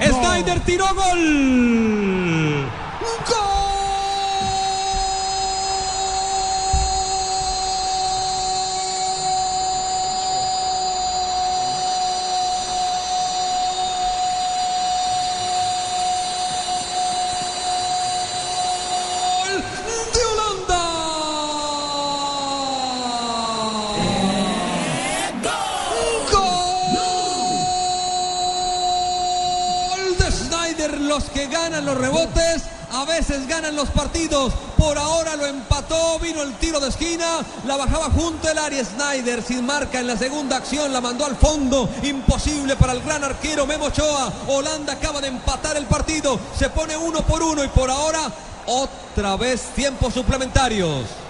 Snyder tiró gol. Los que ganan los rebotes a veces ganan los partidos. Por ahora lo empató, vino el tiro de esquina, la bajaba junto el área Snyder sin marca en la segunda acción, la mandó al fondo. Imposible para el gran arquero Memo Ochoa. Holanda acaba de empatar el partido, se pone uno por uno y por ahora otra vez tiempos suplementarios.